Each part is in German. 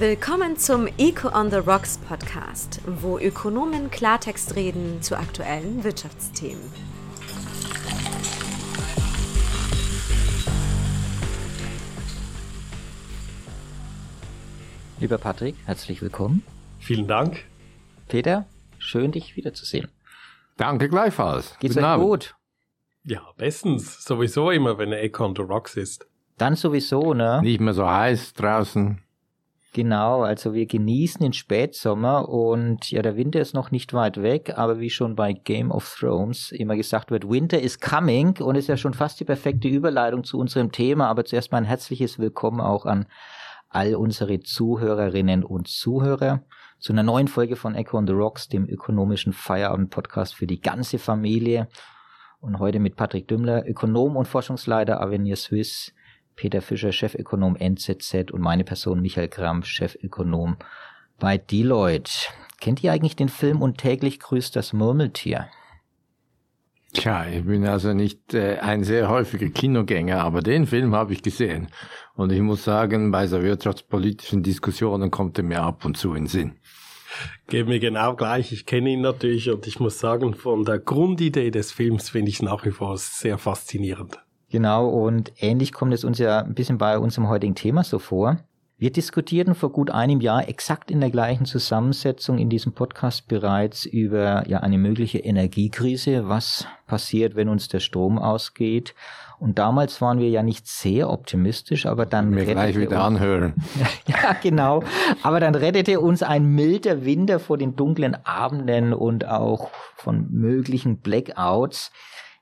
Willkommen zum Eco on the Rocks Podcast, wo Ökonomen Klartext reden zu aktuellen Wirtschaftsthemen. Lieber Patrick, herzlich willkommen. Vielen Dank. Peter, schön dich wiederzusehen. Danke gleichfalls. Geht's Guten euch Abend. gut? Ja, bestens. Sowieso immer, wenn Eco on the Rocks ist. Dann sowieso, ne? Nicht mehr so heiß draußen. Genau, also wir genießen den Spätsommer und ja, der Winter ist noch nicht weit weg, aber wie schon bei Game of Thrones immer gesagt wird, Winter is coming und ist ja schon fast die perfekte Überleitung zu unserem Thema, aber zuerst mal ein herzliches Willkommen auch an all unsere Zuhörerinnen und Zuhörer zu einer neuen Folge von Echo on the Rocks, dem ökonomischen Feierabend-Podcast für die ganze Familie. Und heute mit Patrick Dümmler, Ökonom und Forschungsleiter Avenir Swiss, Peter Fischer, Chefökonom NZZ und meine Person Michael Krampf, Chefökonom bei Deloitte. Kennt ihr eigentlich den Film Und täglich grüßt das Murmeltier? Tja, ich bin also nicht äh, ein sehr häufiger Kinogänger, aber den Film habe ich gesehen. Und ich muss sagen, bei so wirtschaftspolitischen Diskussionen kommt er mir ab und zu in den Sinn. Geht mir genau gleich. Ich kenne ihn natürlich und ich muss sagen, von der Grundidee des Films finde ich nach wie vor sehr faszinierend. Genau, und ähnlich kommt es uns ja ein bisschen bei unserem heutigen Thema so vor. Wir diskutierten vor gut einem Jahr exakt in der gleichen Zusammensetzung in diesem Podcast bereits über ja eine mögliche Energiekrise, was passiert, wenn uns der Strom ausgeht. Und damals waren wir ja nicht sehr optimistisch, aber dann wir gleich wieder uns, anhören. ja, genau. Aber dann rettete uns ein milder Winter vor den dunklen Abenden und auch von möglichen Blackouts.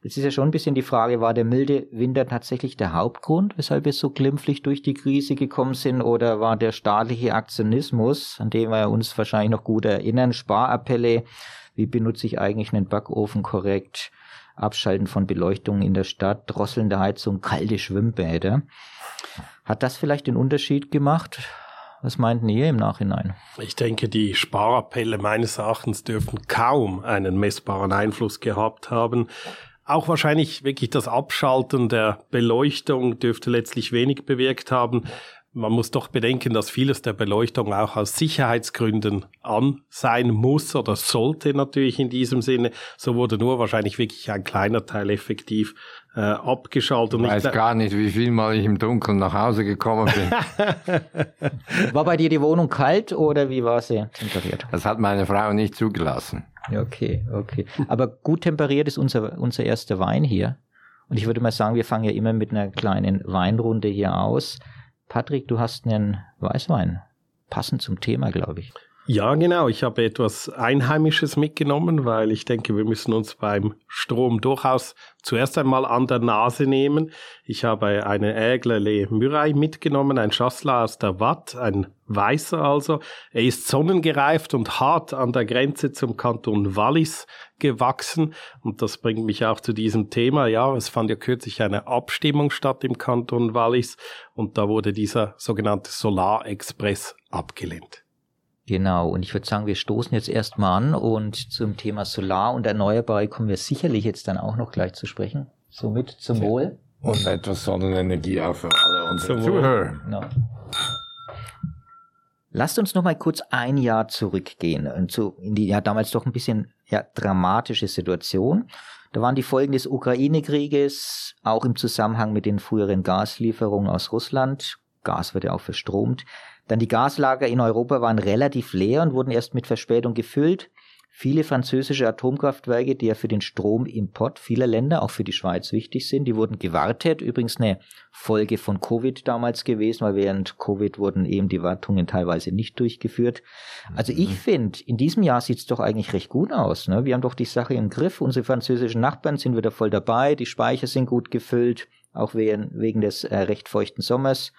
Jetzt ist ja schon ein bisschen die Frage, war der milde Winter tatsächlich der Hauptgrund, weshalb wir so glimpflich durch die Krise gekommen sind, oder war der staatliche Aktionismus, an den wir uns wahrscheinlich noch gut erinnern, Sparappelle, wie benutze ich eigentlich einen Backofen korrekt, Abschalten von Beleuchtung in der Stadt, drosselnde Heizung, kalte Schwimmbäder. Hat das vielleicht den Unterschied gemacht? Was meinten ihr im Nachhinein? Ich denke, die Sparappelle meines Erachtens dürften kaum einen messbaren Einfluss gehabt haben. Auch wahrscheinlich wirklich das Abschalten der Beleuchtung dürfte letztlich wenig bewirkt haben. Man muss doch bedenken, dass vieles der Beleuchtung auch aus Sicherheitsgründen an sein muss oder sollte natürlich in diesem Sinne. So wurde nur wahrscheinlich wirklich ein kleiner Teil effektiv äh, abgeschaltet. Ich weiß gar nicht, wie viel Mal ich im Dunkeln nach Hause gekommen bin. war bei dir die Wohnung kalt oder wie war sie temperiert? Das hat meine Frau nicht zugelassen. Okay, okay. Aber gut temperiert ist unser, unser erster Wein hier. Und ich würde mal sagen, wir fangen ja immer mit einer kleinen Weinrunde hier aus. Patrick, du hast einen Weißwein. Passend zum Thema, glaube ich. Ja, genau. Ich habe etwas Einheimisches mitgenommen, weil ich denke, wir müssen uns beim Strom durchaus zuerst einmal an der Nase nehmen. Ich habe eine Aigle Le Murray mitgenommen, ein Chasselas aus der Watt, ein weißer also. Er ist sonnengereift und hart an der Grenze zum Kanton Wallis gewachsen. Und das bringt mich auch zu diesem Thema. Ja, es fand ja kürzlich eine Abstimmung statt im Kanton Wallis und da wurde dieser sogenannte Solar Express abgelehnt. Genau, und ich würde sagen, wir stoßen jetzt erstmal an und zum Thema Solar und Erneuerbare kommen wir sicherlich jetzt dann auch noch gleich zu sprechen. Somit zum Wohl. Und etwas Sonnenenergie auch für alle unsere Zuhörer. Genau. Lasst uns noch mal kurz ein Jahr zurückgehen und zu, in die ja damals doch ein bisschen ja, dramatische Situation. Da waren die Folgen des Ukraine-Krieges, auch im Zusammenhang mit den früheren Gaslieferungen aus Russland. Gas wird ja auch verstromt. Dann die Gaslager in Europa waren relativ leer und wurden erst mit Verspätung gefüllt. Viele französische Atomkraftwerke, die ja für den Stromimport vieler Länder, auch für die Schweiz wichtig sind, die wurden gewartet. Übrigens eine Folge von Covid damals gewesen, weil während Covid wurden eben die Wartungen teilweise nicht durchgeführt. Also ich mhm. finde, in diesem Jahr sieht es doch eigentlich recht gut aus. Ne? Wir haben doch die Sache im Griff. Unsere französischen Nachbarn sind wieder voll dabei. Die Speicher sind gut gefüllt, auch wegen, wegen des äh, recht feuchten Sommers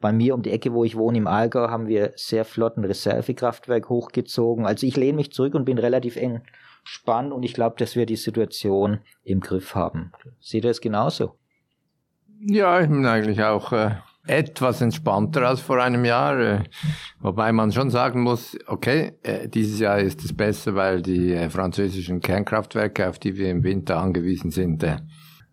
bei mir um die Ecke, wo ich wohne, im Allgäu, haben wir sehr flotten Reservekraftwerk hochgezogen. Also ich lehne mich zurück und bin relativ eng spannend und ich glaube, dass wir die Situation im Griff haben. Seht ihr es genauso? Ja, ich bin eigentlich auch äh, etwas entspannter als vor einem Jahr, äh, wobei man schon sagen muss, okay, äh, dieses Jahr ist es besser, weil die äh, französischen Kernkraftwerke, auf die wir im Winter angewiesen sind, äh,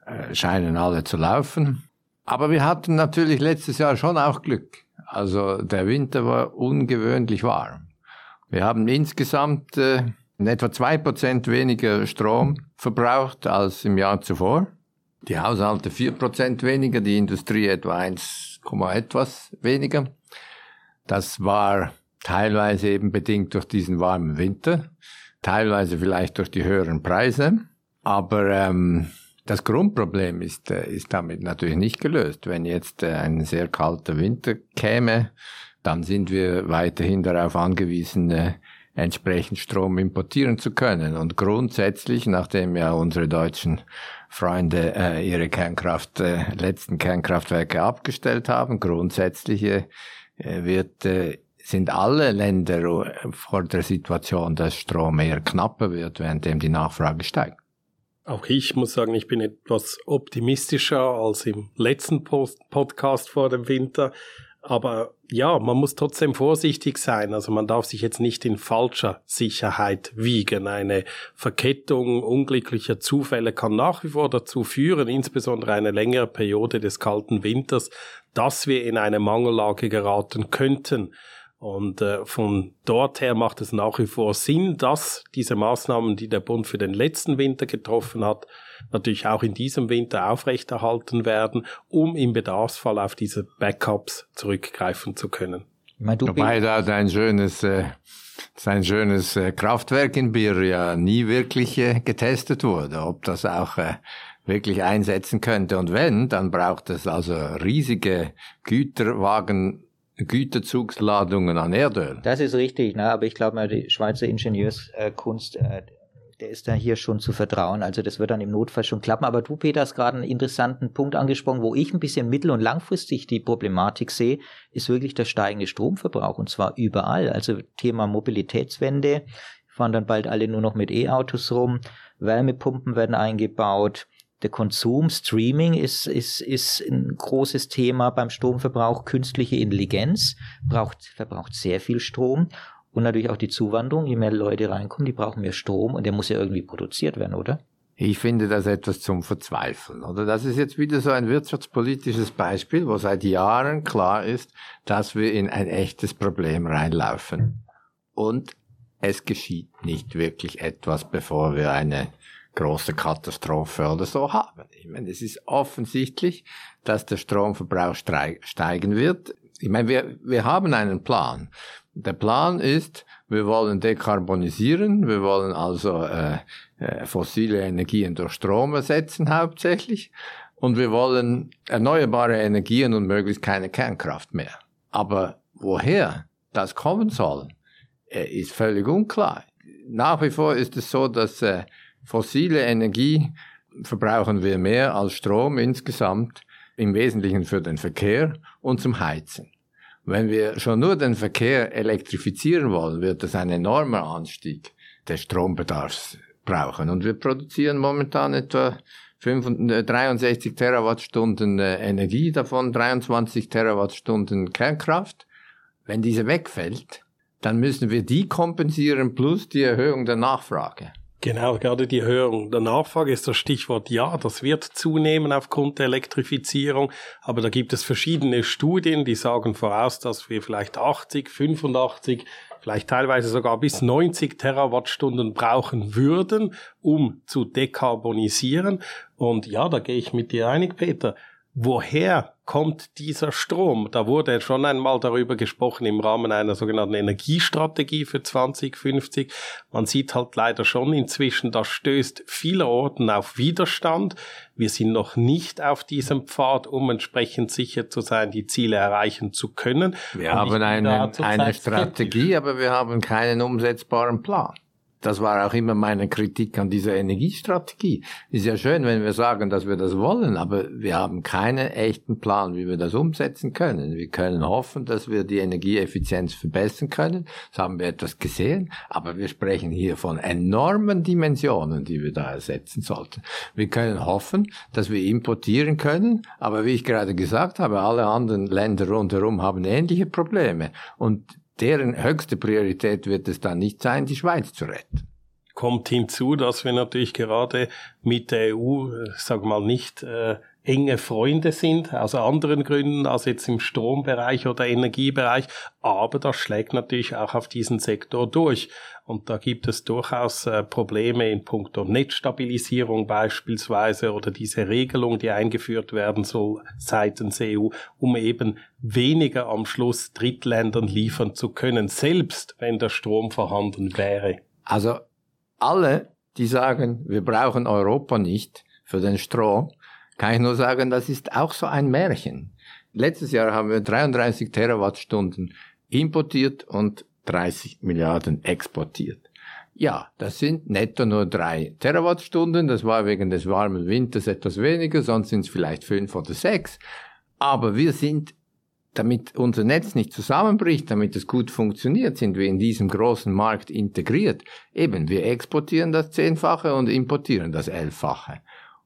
äh scheinen alle zu laufen. Aber wir hatten natürlich letztes Jahr schon auch Glück. Also der Winter war ungewöhnlich warm. Wir haben insgesamt äh, etwa zwei Prozent weniger Strom verbraucht als im Jahr zuvor. Die Haushalte vier Prozent weniger, die Industrie etwa 1, etwas weniger. Das war teilweise eben bedingt durch diesen warmen Winter, teilweise vielleicht durch die höheren Preise. Aber ähm, das Grundproblem ist, äh, ist damit natürlich nicht gelöst. Wenn jetzt äh, ein sehr kalter Winter käme, dann sind wir weiterhin darauf angewiesen, äh, entsprechend Strom importieren zu können. Und grundsätzlich, nachdem ja unsere deutschen Freunde äh, ihre Kernkraft, äh, letzten Kernkraftwerke abgestellt haben, grundsätzlich äh, wird, äh, sind alle Länder vor der Situation, dass Strom eher knapper wird, währenddem die Nachfrage steigt. Auch ich muss sagen, ich bin etwas optimistischer als im letzten Post Podcast vor dem Winter. Aber ja, man muss trotzdem vorsichtig sein. Also man darf sich jetzt nicht in falscher Sicherheit wiegen. Eine Verkettung unglücklicher Zufälle kann nach wie vor dazu führen, insbesondere eine längere Periode des kalten Winters, dass wir in eine Mangellage geraten könnten. Und äh, von dort her macht es nach wie vor Sinn, dass diese Maßnahmen, die der Bund für den letzten Winter getroffen hat, natürlich auch in diesem Winter aufrechterhalten werden, um im Bedarfsfall auf diese Backups zurückgreifen zu können. Wobei da ein schönes, äh, sein schönes äh, Kraftwerk in Bir ja nie wirklich äh, getestet wurde, ob das auch äh, wirklich einsetzen könnte. Und wenn, dann braucht es also riesige Güterwagen Güterzugsladungen an Erdöl. Das ist richtig, ne? aber ich glaube die Schweizer Ingenieurskunst, äh, der ist da hier schon zu vertrauen. Also das wird dann im Notfall schon klappen. Aber du, Peter, hast gerade einen interessanten Punkt angesprochen, wo ich ein bisschen mittel- und langfristig die Problematik sehe, ist wirklich der steigende Stromverbrauch und zwar überall. Also Thema Mobilitätswende, fahren dann bald alle nur noch mit E-Autos rum, Wärmepumpen werden eingebaut, der Konsum, Streaming ist, ist, ist ein großes Thema beim Stromverbrauch. Künstliche Intelligenz braucht, verbraucht sehr viel Strom. Und natürlich auch die Zuwanderung. Je mehr Leute reinkommen, die brauchen mehr Strom und der muss ja irgendwie produziert werden, oder? Ich finde das etwas zum Verzweifeln, oder? Das ist jetzt wieder so ein wirtschaftspolitisches Beispiel, wo seit Jahren klar ist, dass wir in ein echtes Problem reinlaufen. Und es geschieht nicht wirklich etwas, bevor wir eine große Katastrophe oder so haben. Ich meine, es ist offensichtlich, dass der Stromverbrauch steigen wird. Ich meine, wir, wir haben einen Plan. Der Plan ist, wir wollen dekarbonisieren, wir wollen also äh, äh, fossile Energien durch Strom ersetzen hauptsächlich und wir wollen erneuerbare Energien und möglichst keine Kernkraft mehr. Aber woher das kommen soll, äh, ist völlig unklar. Nach wie vor ist es so, dass äh, Fossile Energie verbrauchen wir mehr als Strom insgesamt, im Wesentlichen für den Verkehr und zum Heizen. Wenn wir schon nur den Verkehr elektrifizieren wollen, wird das ein enormer Anstieg des Strombedarfs brauchen. Und wir produzieren momentan etwa 63 äh, Terawattstunden äh, Energie, davon 23 Terawattstunden Kernkraft. Wenn diese wegfällt, dann müssen wir die kompensieren plus die Erhöhung der Nachfrage. Genau, gerade die Erhöhung der Nachfrage ist das Stichwort. Ja, das wird zunehmen aufgrund der Elektrifizierung, aber da gibt es verschiedene Studien, die sagen voraus, dass wir vielleicht 80, 85, vielleicht teilweise sogar bis 90 Terawattstunden brauchen würden, um zu dekarbonisieren. Und ja, da gehe ich mit dir einig, Peter woher kommt dieser Strom? Da wurde schon einmal darüber gesprochen im Rahmen einer sogenannten Energiestrategie für 2050. Man sieht halt leider schon inzwischen, das stößt vielerorten auf Widerstand. Wir sind noch nicht auf diesem Pfad, um entsprechend sicher zu sein, die Ziele erreichen zu können. Wir Und haben eine, eine Strategie, aber wir haben keinen umsetzbaren Plan. Das war auch immer meine Kritik an dieser Energiestrategie. Ist ja schön, wenn wir sagen, dass wir das wollen, aber wir haben keinen echten Plan, wie wir das umsetzen können. Wir können hoffen, dass wir die Energieeffizienz verbessern können. Das haben wir etwas gesehen, aber wir sprechen hier von enormen Dimensionen, die wir da ersetzen sollten. Wir können hoffen, dass wir importieren können, aber wie ich gerade gesagt habe, alle anderen Länder rundherum haben ähnliche Probleme. Und deren höchste Priorität wird es dann nicht sein, die Schweiz zu retten. Kommt hinzu, dass wir natürlich gerade mit der EU, sag mal, nicht äh, enge Freunde sind, aus anderen Gründen als jetzt im Strombereich oder Energiebereich, aber das schlägt natürlich auch auf diesen Sektor durch. Und da gibt es durchaus äh, Probleme in puncto Netzstabilisierung beispielsweise oder diese Regelung, die eingeführt werden soll seitens EU, um eben weniger am Schluss Drittländern liefern zu können, selbst wenn der Strom vorhanden wäre. Also alle, die sagen, wir brauchen Europa nicht für den Strom, kann ich nur sagen, das ist auch so ein Märchen. Letztes Jahr haben wir 33 Terawattstunden importiert und 30 Milliarden exportiert. Ja, das sind netto nur drei Terawattstunden. Das war wegen des warmen Winters etwas weniger, sonst sind es vielleicht fünf oder sechs. Aber wir sind, damit unser Netz nicht zusammenbricht, damit es gut funktioniert, sind wir in diesem großen Markt integriert. Eben, wir exportieren das Zehnfache und importieren das Elffache.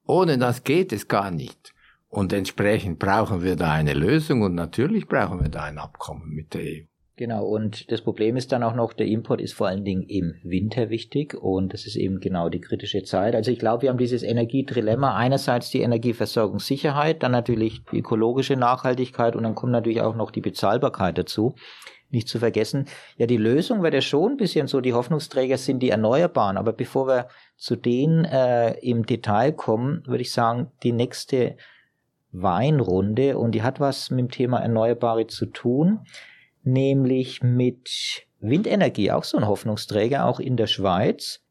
Ohne das geht es gar nicht. Und entsprechend brauchen wir da eine Lösung und natürlich brauchen wir da ein Abkommen mit der EU. Genau, und das Problem ist dann auch noch, der Import ist vor allen Dingen im Winter wichtig und das ist eben genau die kritische Zeit. Also ich glaube, wir haben dieses Energietrilemma, einerseits die Energieversorgungssicherheit, dann natürlich die ökologische Nachhaltigkeit und dann kommt natürlich auch noch die Bezahlbarkeit dazu. Nicht zu vergessen, ja, die Lösung wäre ja schon ein bisschen so, die Hoffnungsträger sind die Erneuerbaren, aber bevor wir zu denen äh, im Detail kommen, würde ich sagen, die nächste Weinrunde und die hat was mit dem Thema Erneuerbare zu tun nämlich mit Windenergie, auch so ein Hoffnungsträger, auch in der Schweiz.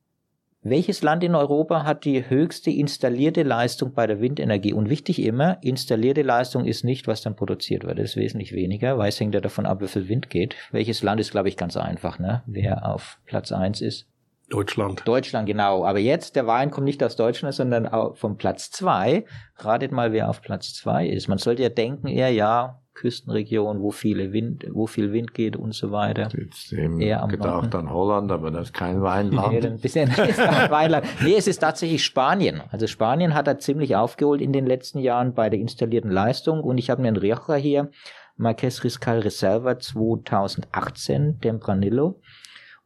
Welches Land in Europa hat die höchste installierte Leistung bei der Windenergie? Und wichtig immer, installierte Leistung ist nicht, was dann produziert wird. Das ist wesentlich weniger, weil es hängt ja davon ab, wie viel Wind geht. Welches Land ist, glaube ich, ganz einfach, ne? Wer auf Platz eins ist. Deutschland. Deutschland, genau. Aber jetzt, der Wein kommt nicht aus Deutschland, sondern vom Platz zwei. Ratet mal, wer auf Platz zwei ist. Man sollte ja denken, eher ja, Küstenregion, wo viele Wind, wo viel Wind geht und so weiter. Jetzt eben Eher am gedacht Norden. an Holland, aber das ist kein Weinland. Nee, ein bisschen Weinland. Nee, es ist tatsächlich Spanien. Also Spanien hat da ziemlich aufgeholt in den letzten Jahren bei der installierten Leistung und ich habe einen Rioja hier, Marques Riscal Reserva 2018, Tempranillo.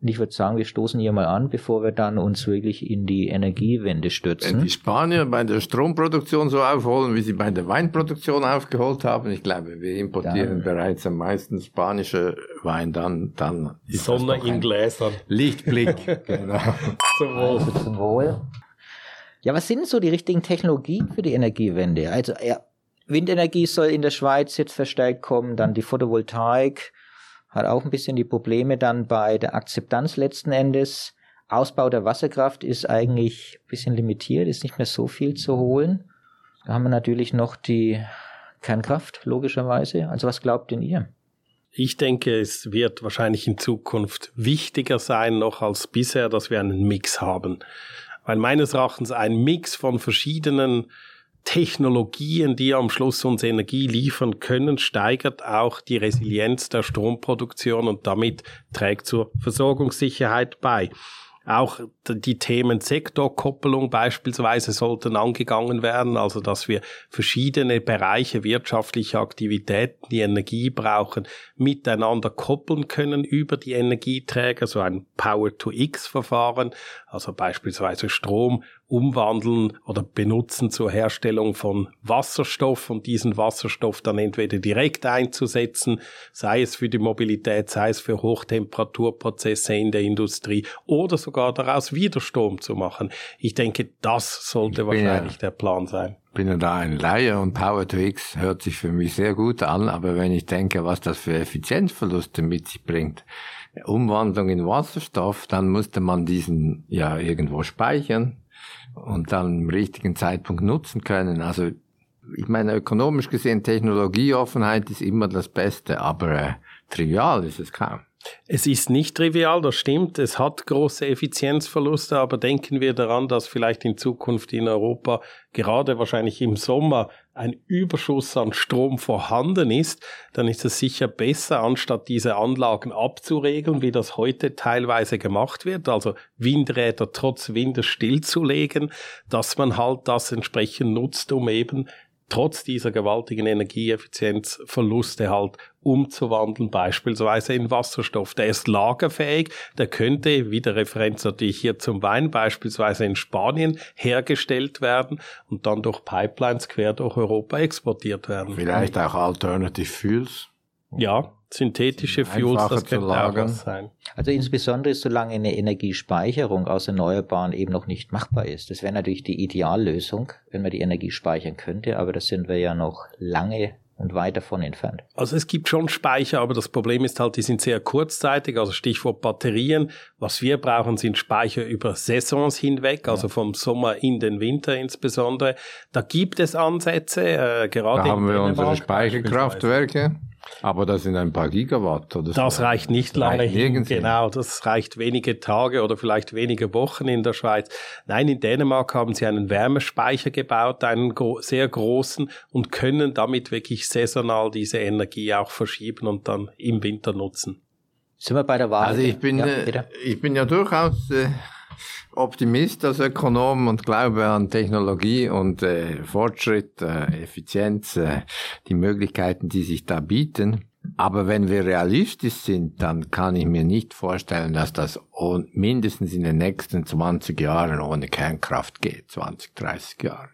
Und ich würde sagen, wir stoßen hier mal an, bevor wir dann uns wirklich in die Energiewende stürzen. Wenn die Spanier bei der Stromproduktion so aufholen, wie sie bei der Weinproduktion aufgeholt haben, ich glaube, wir importieren dann, bereits am meisten spanische Wein, dann, dann ist Sonne in Gläsern. Lichtblick, genau. zum Wohl. Also zum Wohl. Ja, was sind so die richtigen Technologien für die Energiewende? Also, ja, Windenergie soll in der Schweiz jetzt verstärkt kommen, dann die Photovoltaik, hat auch ein bisschen die Probleme dann bei der Akzeptanz letzten Endes. Ausbau der Wasserkraft ist eigentlich ein bisschen limitiert, ist nicht mehr so viel zu holen. Da haben wir natürlich noch die Kernkraft, logischerweise. Also was glaubt denn ihr? Ich denke, es wird wahrscheinlich in Zukunft wichtiger sein noch als bisher, dass wir einen Mix haben. Weil meines Erachtens ein Mix von verschiedenen Technologien, die am Schluss uns Energie liefern können, steigert auch die Resilienz der Stromproduktion und damit trägt zur Versorgungssicherheit bei. Auch die Themen Sektorkoppelung beispielsweise sollten angegangen werden, also dass wir verschiedene Bereiche wirtschaftlicher Aktivitäten, die Energie brauchen, miteinander koppeln können über die Energieträger, so ein Power-to-X-Verfahren, also beispielsweise Strom umwandeln oder benutzen zur Herstellung von Wasserstoff und diesen Wasserstoff dann entweder direkt einzusetzen, sei es für die Mobilität, sei es für Hochtemperaturprozesse in der Industrie oder sogar daraus Widerstrom zu machen. Ich denke, das sollte wahrscheinlich ja, der Plan sein. Ich bin ja da ein Laie und Power to X hört sich für mich sehr gut an, aber wenn ich denke, was das für Effizienzverluste mit sich bringt, Umwandlung in Wasserstoff, dann musste man diesen ja irgendwo speichern und dann im richtigen Zeitpunkt nutzen können. Also ich meine, ökonomisch gesehen, Technologieoffenheit ist immer das Beste, aber äh, trivial ist es kaum. Es ist nicht trivial, das stimmt. Es hat große Effizienzverluste, aber denken wir daran, dass vielleicht in Zukunft in Europa gerade wahrscheinlich im Sommer ein Überschuss an Strom vorhanden ist, dann ist es sicher besser, anstatt diese Anlagen abzuregeln, wie das heute teilweise gemacht wird, also Windräder trotz Windes stillzulegen, dass man halt das entsprechend nutzt, um eben trotz dieser gewaltigen Energieeffizienzverluste halt umzuwandeln, beispielsweise in Wasserstoff. Der ist lagerfähig, der könnte, wie der Referenz natürlich hier zum Wein, beispielsweise in Spanien hergestellt werden und dann durch Pipelines quer durch Europa exportiert werden. Vielleicht auch Alternative Fuels. Ja, synthetische Fuels, das könnte auch was sein. Also insbesondere solange eine Energiespeicherung aus Erneuerbaren eben noch nicht machbar ist. Das wäre natürlich die Ideallösung, wenn man die Energie speichern könnte, aber das sind wir ja noch lange und weit davon entfernt. Also es gibt schon Speicher, aber das Problem ist halt, die sind sehr kurzzeitig, also Stichwort Batterien. Was wir brauchen, sind Speicher über Saisons hinweg, also vom Sommer in den Winter insbesondere. Da gibt es Ansätze, äh, gerade. Da haben wir unsere Speicherkraftwerke. Aber das sind ein paar Gigawatt oder so. Das reicht nicht lange reicht hin. Genau, das reicht wenige Tage oder vielleicht wenige Wochen in der Schweiz. Nein, in Dänemark haben sie einen Wärmespeicher gebaut, einen sehr großen und können damit wirklich saisonal diese Energie auch verschieben und dann im Winter nutzen. Sind wir bei der Wahl? Also ich bin, ja, äh, ich bin ja durchaus äh, Optimist als Ökonom und glaube an Technologie und äh, Fortschritt, äh, Effizienz, äh, die Möglichkeiten, die sich da bieten. Aber wenn wir realistisch sind, dann kann ich mir nicht vorstellen, dass das mindestens in den nächsten 20 Jahren ohne Kernkraft geht, 20, 30 Jahre.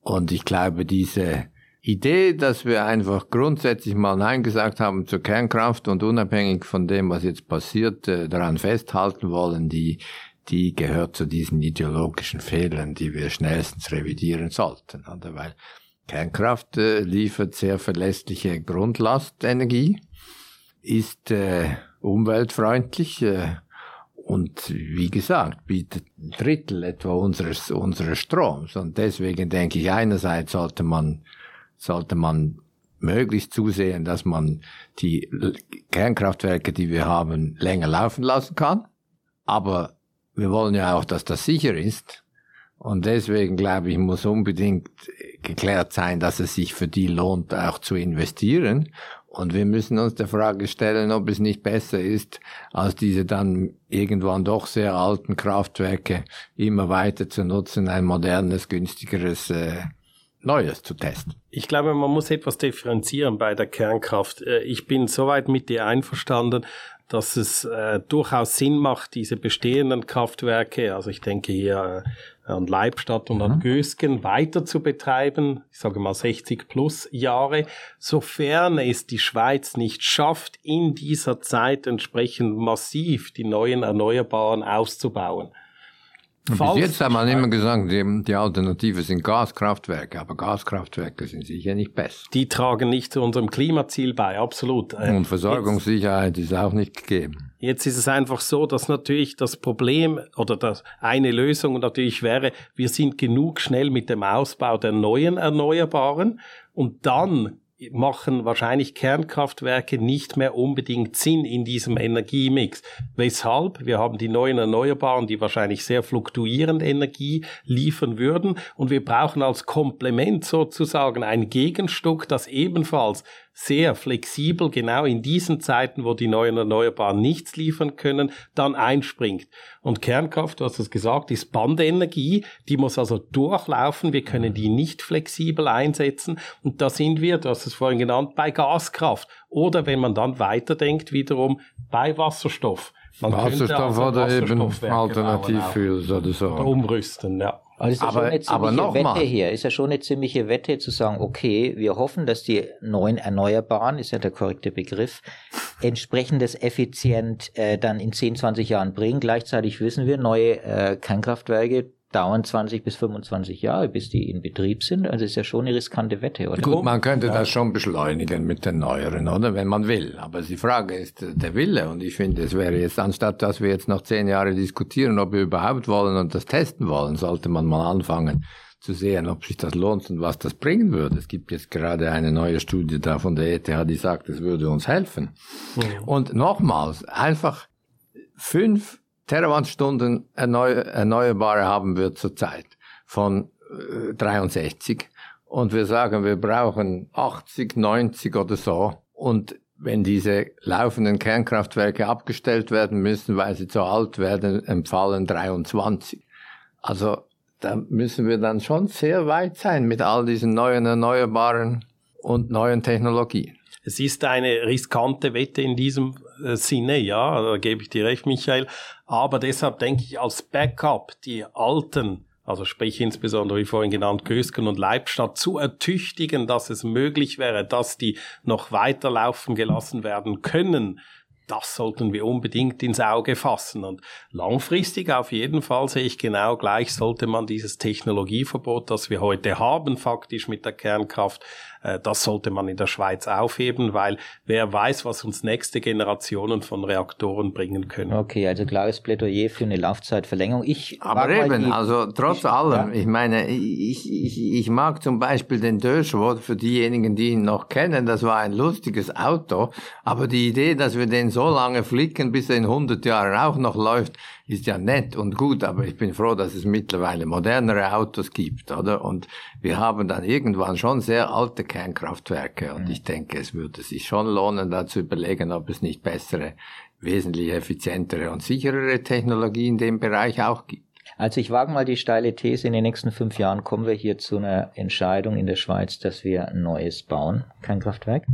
Und ich glaube, diese Idee, dass wir einfach grundsätzlich mal Nein gesagt haben zur Kernkraft und unabhängig von dem, was jetzt passiert, äh, daran festhalten wollen, die die gehört zu diesen ideologischen Fehlern, die wir schnellstens revidieren sollten. Oder? Weil Kernkraft äh, liefert sehr verlässliche Grundlastenergie, ist äh, umweltfreundlich äh, und wie gesagt, bietet ein Drittel etwa unseres, unseres Stroms. Und deswegen denke ich, einerseits sollte man, sollte man möglichst zusehen, dass man die Kernkraftwerke, die wir haben, länger laufen lassen kann. Aber wir wollen ja auch, dass das sicher ist. Und deswegen glaube ich, muss unbedingt geklärt sein, dass es sich für die lohnt, auch zu investieren. Und wir müssen uns der Frage stellen, ob es nicht besser ist, als diese dann irgendwann doch sehr alten Kraftwerke immer weiter zu nutzen, ein modernes, günstigeres äh, Neues zu testen. Ich glaube, man muss etwas differenzieren bei der Kernkraft. Äh, ich bin soweit mit dir einverstanden, dass es äh, durchaus Sinn macht, diese bestehenden Kraftwerke, also ich denke hier äh, an Leibstadt und mhm. an Gösgen, weiter zu betreiben, ich sage mal 60 plus Jahre, sofern es die Schweiz nicht schafft, in dieser Zeit entsprechend massiv die neuen Erneuerbaren auszubauen. Bis jetzt haben wir immer gesagt, die, die Alternative sind Gaskraftwerke, aber Gaskraftwerke sind sicher nicht besser. Die tragen nicht zu unserem Klimaziel bei, absolut. Äh, Und Versorgungssicherheit jetzt, ist auch nicht gegeben. Jetzt ist es einfach so, dass natürlich das Problem oder das eine Lösung natürlich wäre, wir sind genug schnell mit dem Ausbau der neuen Erneuerbaren und dann machen wahrscheinlich Kernkraftwerke nicht mehr unbedingt Sinn in diesem Energiemix. Weshalb? Wir haben die neuen Erneuerbaren, die wahrscheinlich sehr fluktuierend Energie liefern würden und wir brauchen als Komplement sozusagen ein Gegenstück, das ebenfalls sehr flexibel genau in diesen Zeiten, wo die neuen Erneuerbaren nichts liefern können, dann einspringt. Und Kernkraft, du hast es gesagt, ist Bandenergie, die muss also durchlaufen, wir können die nicht flexibel einsetzen und da sind wir, du hast es vorhin genannt, bei Gaskraft oder wenn man dann weiterdenkt, wiederum bei Wasserstoff. Man Wasserstoff also oder eben Alternativfuels oder so. Umrüsten, ja. Also ist ja aber, schon eine ziemliche Wette mal. hier. Ist ja schon eine ziemliche Wette zu sagen, okay, wir hoffen, dass die neuen Erneuerbaren, ist ja der korrekte Begriff, entsprechendes effizient äh, dann in 10, 20 Jahren bringen. Gleichzeitig wissen wir, neue äh, Kernkraftwerke dauern 20 bis 25 Jahre, bis die in Betrieb sind. Also ist ja schon eine riskante Wette, oder? Gut, man könnte ja. das schon beschleunigen mit den neueren, oder? Wenn man will. Aber die Frage ist der Wille. Und ich finde, es wäre jetzt, anstatt dass wir jetzt noch zehn Jahre diskutieren, ob wir überhaupt wollen und das testen wollen, sollte man mal anfangen zu sehen, ob sich das lohnt und was das bringen würde. Es gibt jetzt gerade eine neue Studie da von der ETH, die sagt, es würde uns helfen. Mhm. Und nochmals, einfach fünf Terawattstunden erneu Erneuerbare haben wir zurzeit von äh, 63. Und wir sagen, wir brauchen 80, 90 oder so. Und wenn diese laufenden Kernkraftwerke abgestellt werden müssen, weil sie zu alt werden, empfallen 23. Also da müssen wir dann schon sehr weit sein mit all diesen neuen erneuerbaren und neuen Technologien. Es ist eine riskante Wette in diesem äh, Sinne, ja, da gebe ich dir recht, Michael. Aber deshalb denke ich als Backup die alten also sprich insbesondere wie vorhin genannt Gösgen und Leibstadt, zu ertüchtigen, dass es möglich wäre, dass die noch weiterlaufen gelassen werden können, das sollten wir unbedingt ins Auge fassen. Und langfristig auf jeden Fall sehe ich genau gleich, sollte man dieses Technologieverbot, das wir heute haben, faktisch mit der Kernkraft, äh, das sollte man in der Schweiz aufheben, weil wer weiß, was uns nächste Generationen von Reaktoren bringen können. Okay, also klares Plädoyer für eine Laufzeitverlängerung. Ich Aber eben, die, also trotz ich, allem, ja. ich meine, ich, ich, ich mag zum Beispiel den Döschwort für diejenigen, die ihn noch kennen, das war ein lustiges Auto, aber die Idee, dass wir den so lange flicken, bis er in 100 Jahren auch noch läuft, ist ja nett und gut, aber ich bin froh, dass es mittlerweile modernere Autos gibt, oder? Und wir haben dann irgendwann schon sehr alte Kernkraftwerke und mhm. ich denke, es würde sich schon lohnen, da zu überlegen, ob es nicht bessere, wesentlich effizientere und sicherere Technologie in dem Bereich auch gibt. Also ich wage mal die steile These, in den nächsten fünf Jahren kommen wir hier zu einer Entscheidung in der Schweiz, dass wir ein neues bauen, kein Kraftwerk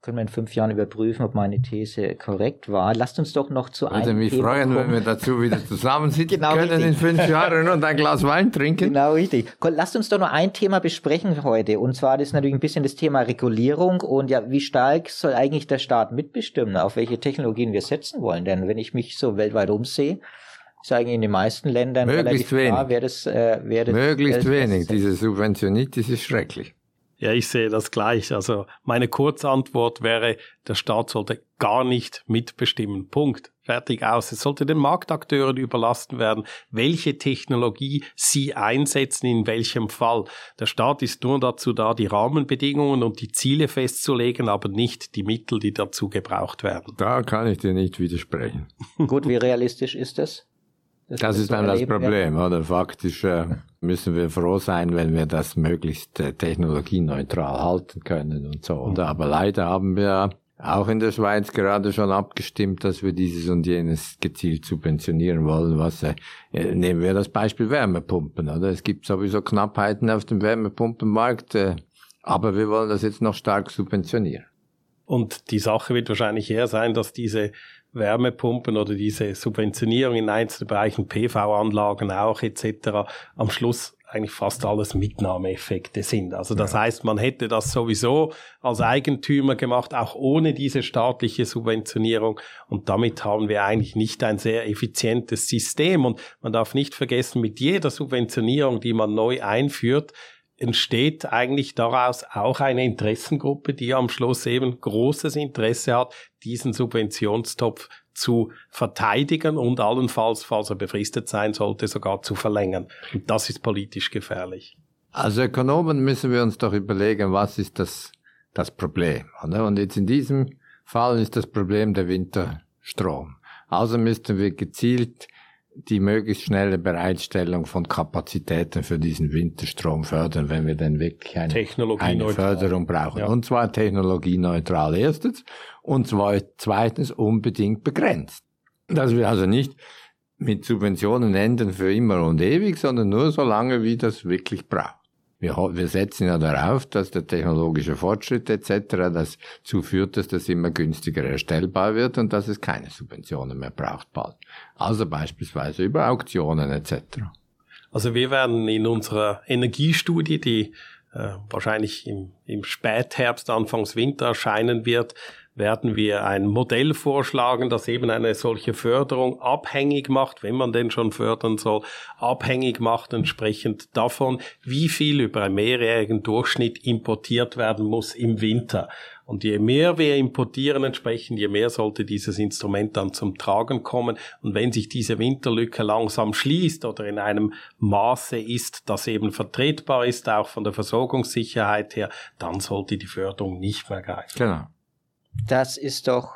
können wir in fünf Jahren überprüfen, ob meine These korrekt war. Lasst uns doch noch zu einem Würde mich Thema freuen, kommen. wenn wir dazu wieder zusammensitzen genau können richtig. in fünf Jahren und ein Glas Wein trinken. Genau richtig. Lasst uns doch noch ein Thema besprechen heute. Und zwar das ist natürlich ein bisschen das Thema Regulierung und ja, wie stark soll eigentlich der Staat mitbestimmen, auf welche Technologien wir setzen wollen. Denn wenn ich mich so weltweit umsehe, ist eigentlich in den meisten Ländern Möglichst relativ klar, wer das, äh, wer das Möglichst wenig. Diese Subventionitis ist schrecklich. Ja, ich sehe das gleich. Also meine Kurzantwort wäre, der Staat sollte gar nicht mitbestimmen. Punkt. Fertig aus. Es sollte den Marktakteuren überlassen werden, welche Technologie sie einsetzen, in welchem Fall. Der Staat ist nur dazu da, die Rahmenbedingungen und die Ziele festzulegen, aber nicht die Mittel, die dazu gebraucht werden. Da kann ich dir nicht widersprechen. Gut, wie realistisch ist das? Das, das ist dann das Problem, ja. oder? Faktisch äh, müssen wir froh sein, wenn wir das möglichst äh, technologieneutral halten können und so, oder? Aber leider haben wir auch in der Schweiz gerade schon abgestimmt, dass wir dieses und jenes gezielt subventionieren wollen. Was äh, nehmen wir das Beispiel Wärmepumpen, oder? Es gibt sowieso Knappheiten auf dem Wärmepumpenmarkt, äh, aber wir wollen das jetzt noch stark subventionieren. Und die Sache wird wahrscheinlich eher sein, dass diese Wärmepumpen oder diese Subventionierung in einzelnen Bereichen, PV-Anlagen auch etc. am Schluss eigentlich fast alles Mitnahmeeffekte sind. Also das ja. heißt, man hätte das sowieso als Eigentümer gemacht, auch ohne diese staatliche Subventionierung. Und damit haben wir eigentlich nicht ein sehr effizientes System. Und man darf nicht vergessen, mit jeder Subventionierung, die man neu einführt, entsteht eigentlich daraus auch eine Interessengruppe, die am Schluss eben großes Interesse hat, diesen Subventionstopf zu verteidigen und allenfalls, falls er befristet sein sollte, sogar zu verlängern. Und das ist politisch gefährlich. Als Ökonomen müssen wir uns doch überlegen, was ist das, das Problem. Oder? Und jetzt in diesem Fall ist das Problem der Winterstrom. Also müssten wir gezielt die möglichst schnelle Bereitstellung von Kapazitäten für diesen Winterstrom fördern, wenn wir denn wirklich eine, eine Förderung brauchen. Ja. Und zwar technologieneutral erstens und zwar zweitens unbedingt begrenzt. Dass wir also nicht mit Subventionen enden für immer und ewig, sondern nur so lange, wie das wirklich braucht. Wir, wir setzen ja darauf, dass der technologische Fortschritt etc. dazu führt, dass das immer günstiger erstellbar wird und dass es keine Subventionen mehr braucht bald. Also beispielsweise über Auktionen etc. Also wir werden in unserer Energiestudie, die äh, wahrscheinlich im, im Spätherbst, Anfangs Winter erscheinen wird, werden wir ein Modell vorschlagen, das eben eine solche Förderung abhängig macht, wenn man denn schon fördern soll, abhängig macht entsprechend davon, wie viel über einen mehrjährigen Durchschnitt importiert werden muss im Winter. Und je mehr wir importieren entsprechend, je mehr sollte dieses Instrument dann zum Tragen kommen. Und wenn sich diese Winterlücke langsam schließt oder in einem Maße ist, das eben vertretbar ist, auch von der Versorgungssicherheit her, dann sollte die Förderung nicht mehr greifen. Genau. Das ist doch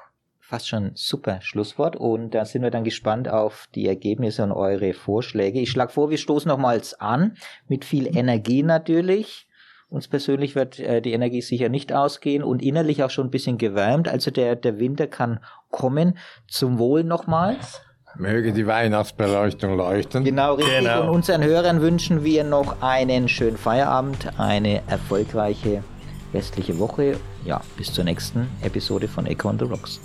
fast schon ein super Schlusswort und da sind wir dann gespannt auf die Ergebnisse und eure Vorschläge. Ich schlage vor, wir stoßen nochmals an mit viel Energie natürlich. Uns persönlich wird äh, die Energie sicher nicht ausgehen und innerlich auch schon ein bisschen gewärmt. Also der, der Winter kann kommen. Zum Wohl nochmals. Möge die Weihnachtsbeleuchtung leuchten. Genau, richtig. Genau. Und unseren Hörern wünschen wir noch einen schönen Feierabend, eine erfolgreiche restliche Woche. Ja, bis zur nächsten Episode von Echo on the Rocks.